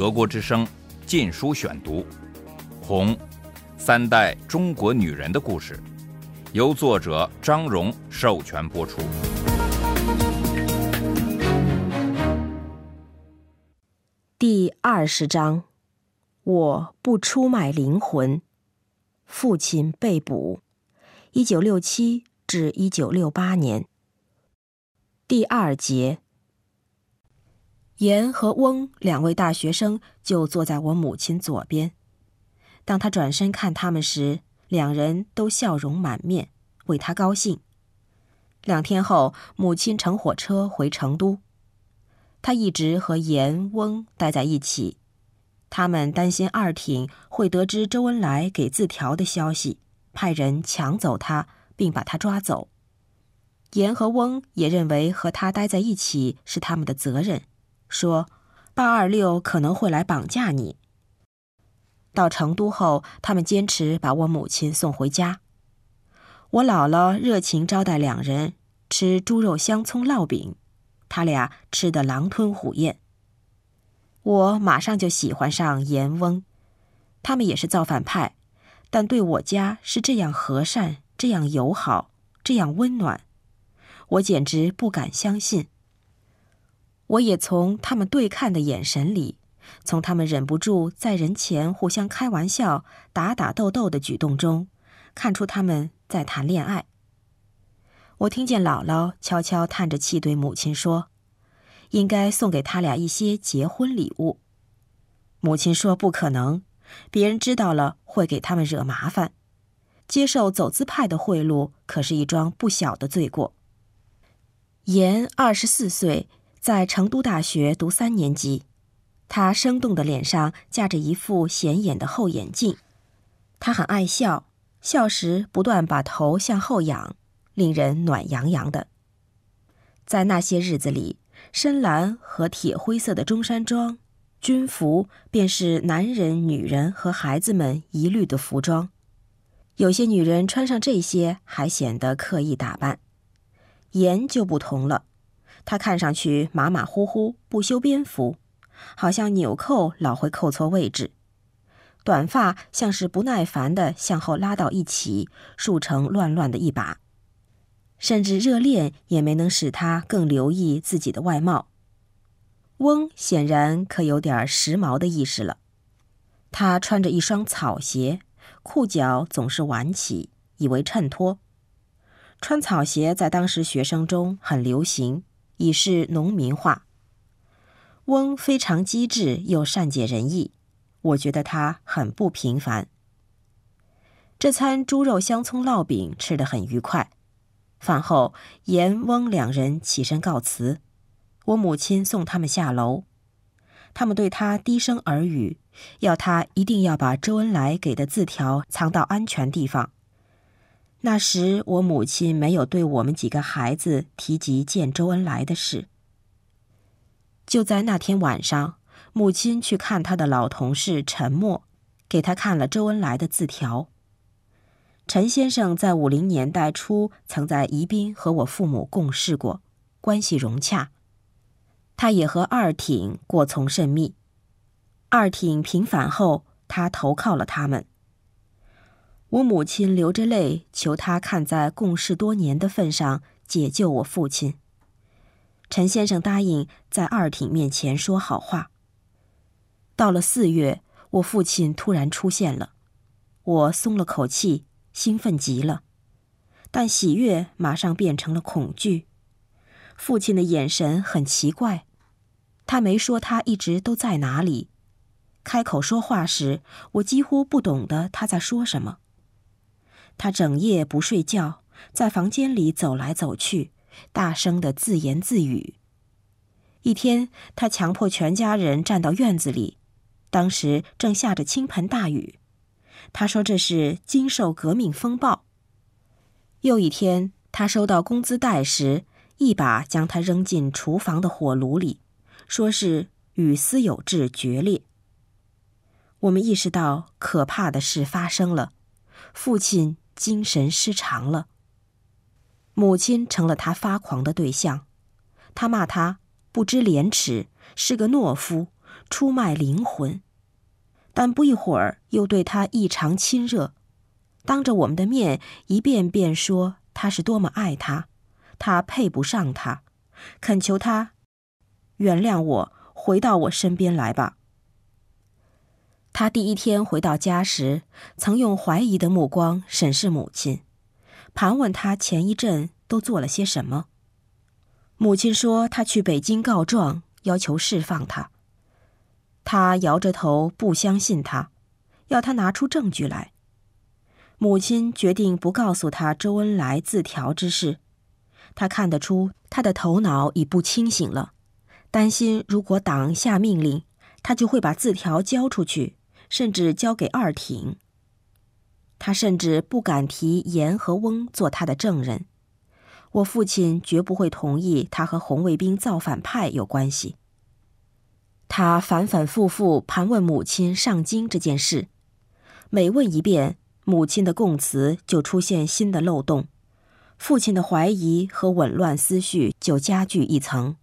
德国之声《禁书选读》，《红》，三代中国女人的故事，由作者张荣授权播出。第二十章，我不出卖灵魂。父亲被捕，一九六七至一九六八年。第二节，严和翁两位大学生就坐在我母亲左边。当他转身看他们时，两人都笑容满面，为他高兴。两天后，母亲乘火车回成都，他一直和严、翁待在一起。他们担心二挺会得知周恩来给字条的消息，派人抢走他，并把他抓走。严和翁也认为和他待在一起是他们的责任，说：“八二六可能会来绑架你。”到成都后，他们坚持把我母亲送回家。我姥姥热情招待两人吃猪肉香葱烙饼，他俩吃得狼吞虎咽。我马上就喜欢上严翁，他们也是造反派，但对我家是这样和善、这样友好、这样温暖。我简直不敢相信。我也从他们对看的眼神里，从他们忍不住在人前互相开玩笑、打打斗斗的举动中，看出他们在谈恋爱。我听见姥姥悄悄叹着气对母亲说：“应该送给他俩一些结婚礼物。”母亲说：“不可能，别人知道了会给他们惹麻烦。接受走资派的贿赂，可是一桩不小的罪过。”严二十四岁，在成都大学读三年级。他生动的脸上架着一副显眼的厚眼镜。他很爱笑，笑时不断把头向后仰，令人暖洋洋的。在那些日子里，深蓝和铁灰色的中山装、军服便是男人、女人和孩子们一律的服装。有些女人穿上这些还显得刻意打扮。颜就不同了，他看上去马马虎虎，不修边幅，好像纽扣老会扣错位置，短发像是不耐烦的向后拉到一起，竖成乱乱的一把，甚至热恋也没能使他更留意自己的外貌。翁显然可有点时髦的意识了，他穿着一双草鞋，裤脚总是挽起，以为衬托。穿草鞋在当时学生中很流行，已是农民化。翁非常机智又善解人意，我觉得他很不平凡。这餐猪肉香葱烙饼吃得很愉快。饭后，严翁两人起身告辞，我母亲送他们下楼。他们对他低声耳语，要他一定要把周恩来给的字条藏到安全地方。那时，我母亲没有对我们几个孩子提及见周恩来的事。就在那天晚上，母亲去看他的老同事陈默，给他看了周恩来的字条。陈先生在五零年代初曾在宜宾和我父母共事过，关系融洽。他也和二挺过从甚密。二挺平反后，他投靠了他们。我母亲流着泪求他看在共事多年的份上解救我父亲。陈先生答应在二挺面前说好话。到了四月，我父亲突然出现了，我松了口气，兴奋极了，但喜悦马上变成了恐惧。父亲的眼神很奇怪，他没说他一直都在哪里。开口说话时，我几乎不懂得他在说什么。他整夜不睡觉，在房间里走来走去，大声的自言自语。一天，他强迫全家人站到院子里，当时正下着倾盆大雨。他说这是经受革命风暴。又一天，他收到工资袋时，一把将它扔进厨房的火炉里，说是与私有制决裂。我们意识到可怕的事发生了，父亲。精神失常了。母亲成了他发狂的对象，他骂他不知廉耻，是个懦夫，出卖灵魂。但不一会儿又对他异常亲热，当着我们的面一遍遍说他是多么爱他，他配不上他，恳求他原谅我，回到我身边来吧。他第一天回到家时，曾用怀疑的目光审视母亲，盘问他前一阵都做了些什么。母亲说他去北京告状，要求释放他。他摇着头，不相信他，要他拿出证据来。母亲决定不告诉他周恩来字条之事，他看得出他的头脑已不清醒了，担心如果党下命令，他就会把字条交出去，甚至交给二挺。他甚至不敢提严和翁做他的证人。我父亲绝不会同意他和红卫兵造反派有关系。他反反复复盘问母亲上京这件事，每问一遍，母亲的供词就出现新的漏洞，父亲的怀疑和紊乱思绪就加剧一层。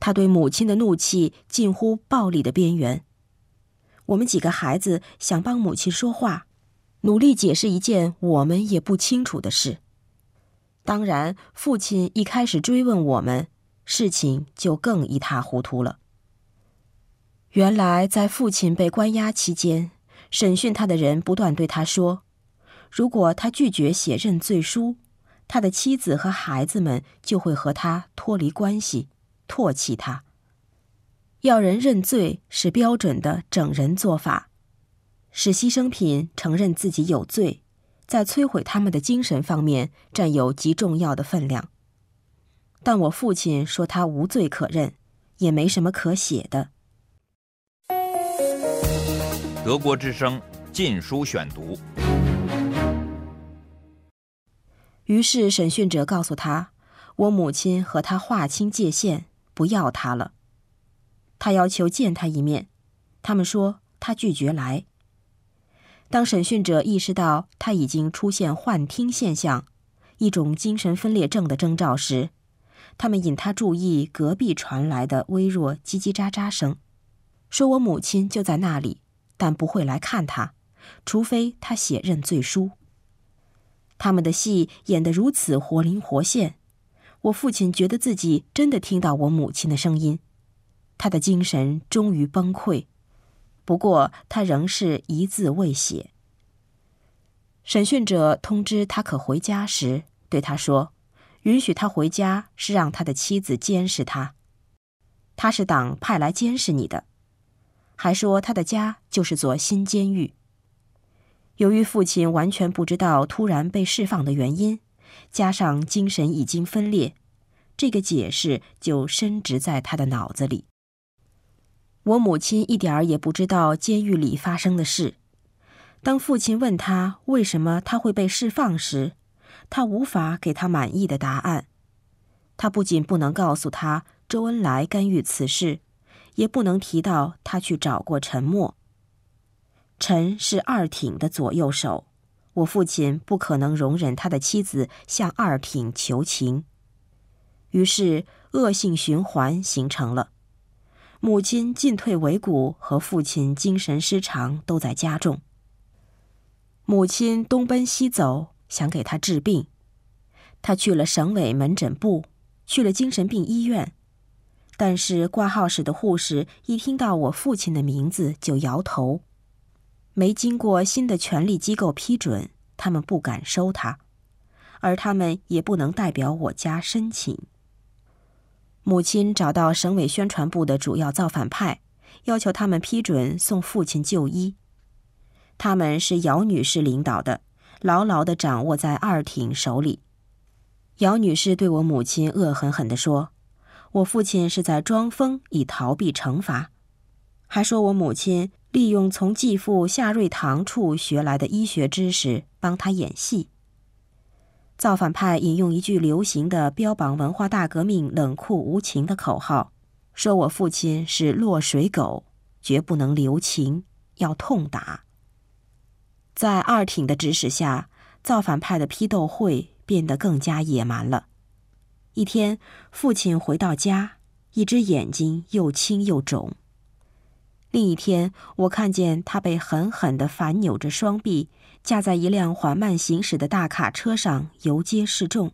他对母亲的怒气近乎暴力的边缘。我们几个孩子想帮母亲说话，努力解释一件我们也不清楚的事。当然，父亲一开始追问我们，事情就更一塌糊涂了。原来，在父亲被关押期间，审讯他的人不断对他说：“如果他拒绝写认罪书，他的妻子和孩子们就会和他脱离关系，唾弃他。要人认罪是标准的整人做法，使牺牲品承认自己有罪，在摧毁他们的精神方面占有极重要的分量。但我父亲说他无罪可认，也没什么可写的。”德国之声《禁书选读》。于是审讯者告诉他：“我母亲和他划清界限，不要他了。他要求见他一面，他们说他拒绝来。当审讯者意识到他已经出现幻听现象，一种精神分裂症的征兆时，他们引他注意隔壁传来的微弱叽叽喳喳声，说我母亲就在那里。”但不会来看他，除非他写认罪书。他们的戏演得如此活灵活现，我父亲觉得自己真的听到我母亲的声音，他的精神终于崩溃。不过他仍是一字未写。审讯者通知他可回家时，对他说：“允许他回家是让他的妻子监视他，他是党派来监视你的。”还说他的家就是座新监狱。由于父亲完全不知道突然被释放的原因，加上精神已经分裂，这个解释就深植在他的脑子里。我母亲一点儿也不知道监狱里发生的事。当父亲问他为什么他会被释放时，他无法给他满意的答案。他不仅不能告诉他周恩来干预此事。也不能提到他去找过陈默。陈是二挺的左右手，我父亲不可能容忍他的妻子向二挺求情，于是恶性循环形成了。母亲进退维谷和父亲精神失常都在加重。母亲东奔西走想给他治病，他去了省委门诊部，去了精神病医院。但是挂号室的护士一听到我父亲的名字就摇头，没经过新的权力机构批准，他们不敢收他，而他们也不能代表我家申请。母亲找到省委宣传部的主要造反派，要求他们批准送父亲就医。他们是姚女士领导的，牢牢地掌握在二挺手里。姚女士对我母亲恶狠狠地说。我父亲是在装疯以逃避惩罚，还说我母亲利用从继父夏瑞堂处学来的医学知识帮他演戏。造反派引用一句流行的标榜文化大革命冷酷无情的口号，说我父亲是落水狗，绝不能留情，要痛打。在二挺的指使下，造反派的批斗会变得更加野蛮了。一天，父亲回到家，一只眼睛又青又肿。另一天，我看见他被狠狠地反扭着双臂，架在一辆缓慢行驶的大卡车上游街示众。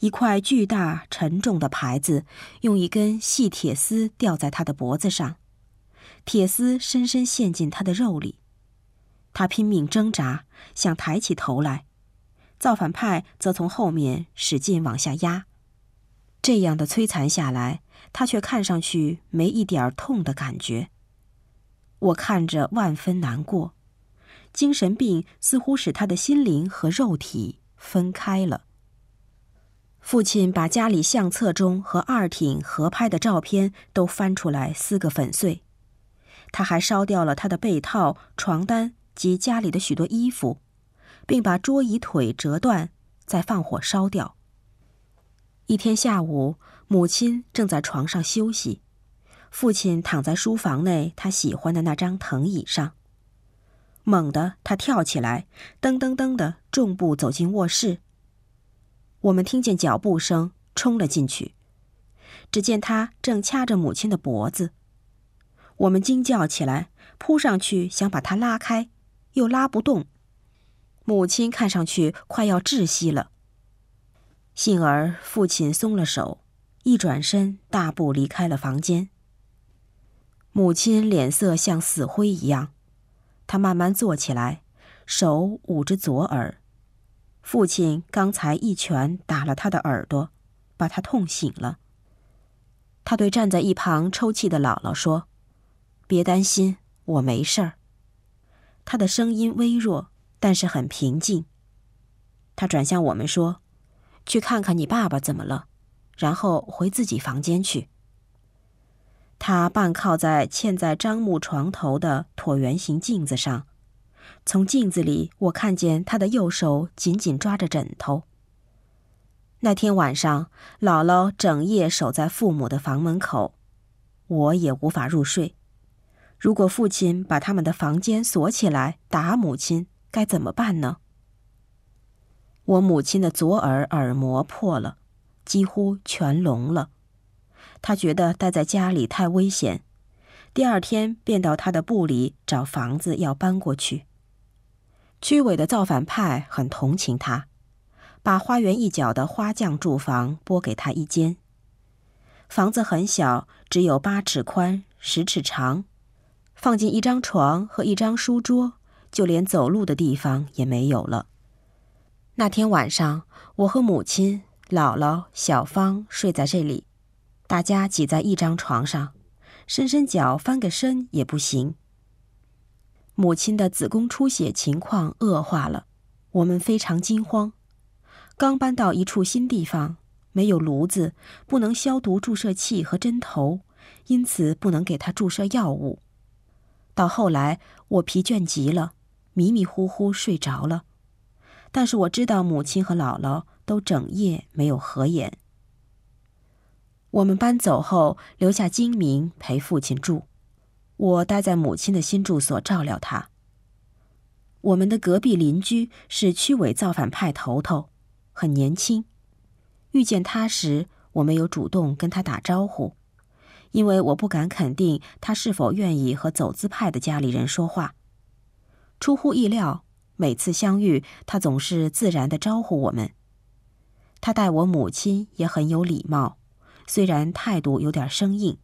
一块巨大沉重的牌子用一根细铁丝吊在他的脖子上，铁丝深深陷进他的肉里。他拼命挣扎，想抬起头来，造反派则从后面使劲往下压。这样的摧残下来，他却看上去没一点痛的感觉。我看着万分难过，精神病似乎使他的心灵和肉体分开了。父亲把家里相册中和二挺合拍的照片都翻出来撕个粉碎，他还烧掉了他的被套、床单及家里的许多衣服，并把桌椅腿折断，再放火烧掉。一天下午，母亲正在床上休息。父亲躺在书房内他喜欢的那张藤椅上。猛地，他跳起来，噔噔噔的重步走进卧室。我们听见脚步声，冲了进去。只见他正掐着母亲的脖子。我们惊叫起来，扑上去想把他拉开，又拉不动。母亲看上去快要窒息了。幸而父亲松了手，一转身，大步离开了房间。母亲脸色像死灰一样，他慢慢坐起来，手捂着左耳。父亲刚才一拳打了他的耳朵，把他痛醒了。他对站在一旁抽泣的姥姥说：“别担心，我没事儿。”他的声音微弱，但是很平静。他转向我们说：“去看看你爸爸怎么了，然后回自己房间去。”他半靠在嵌在樟木床头的椭圆形镜子上，从镜子里我看见他的右手紧紧抓着枕头。那天晚上，姥姥整夜守在父母的房门口，我也无法入睡。如果父亲把他们的房间锁起来打母亲，该怎么办呢？我母亲的左耳耳膜破了，几乎全聋了。他觉得待在家里太危险，第二天便到他的部里找房子要搬过去。区委的造反派很同情他，把花园一角的花匠住房拨给他一间。房子很小，只有八尺宽、十尺长，放进一张床和一张书桌，就连走路的地方也没有了。那天晚上，我和母亲、姥姥、小芳睡在这里。大家挤在一张床上，伸伸脚、翻个身也不行。母亲的子宫出血情况恶化了，我们非常惊慌。刚搬到一处新地方，没有炉子，不能消毒注射器和针头，因此不能给她注射药物。到后来，我疲倦极了，迷迷糊糊睡着了。但是我知道母亲和姥姥都整夜没有合眼。我们搬走后，留下金明陪父亲住，我待在母亲的新住所照料他。我们的隔壁邻居是区委造反派头头，很年轻。遇见他时，我没有主动跟他打招呼，因为我不敢肯定他是否愿意和走资派的家里人说话。出乎意料，每次相遇，他总是自然的招呼我们。他待我母亲也很有礼貌。虽然态度有点生硬，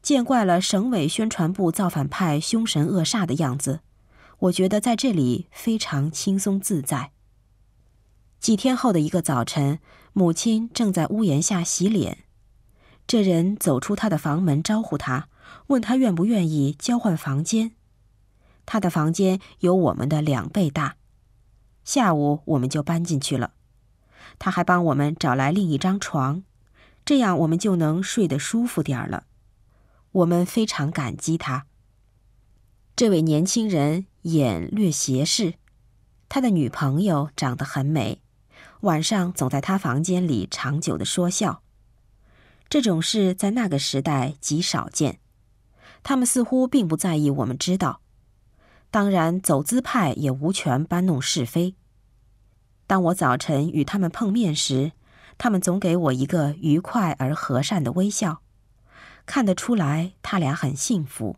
见惯了省委宣传部造反派凶神恶煞的样子，我觉得在这里非常轻松自在。几天后的一个早晨，母亲正在屋檐下洗脸，这人走出他的房门招呼他，问他愿不愿意交换房间。他的房间有我们的两倍大，下午我们就搬进去了。他还帮我们找来另一张床。这样我们就能睡得舒服点儿了。我们非常感激他。这位年轻人眼略斜视，他的女朋友长得很美，晚上总在他房间里长久的说笑。这种事在那个时代极少见。他们似乎并不在意我们知道。当然，走资派也无权搬弄是非。当我早晨与他们碰面时，他们总给我一个愉快而和善的微笑，看得出来他俩很幸福。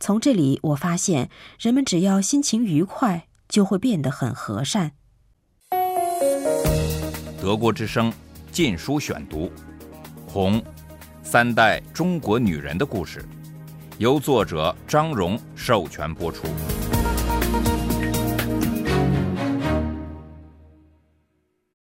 从这里我发现，人们只要心情愉快，就会变得很和善。德国之声《禁书选读》，《红》，三代中国女人的故事，由作者张荣授权播出。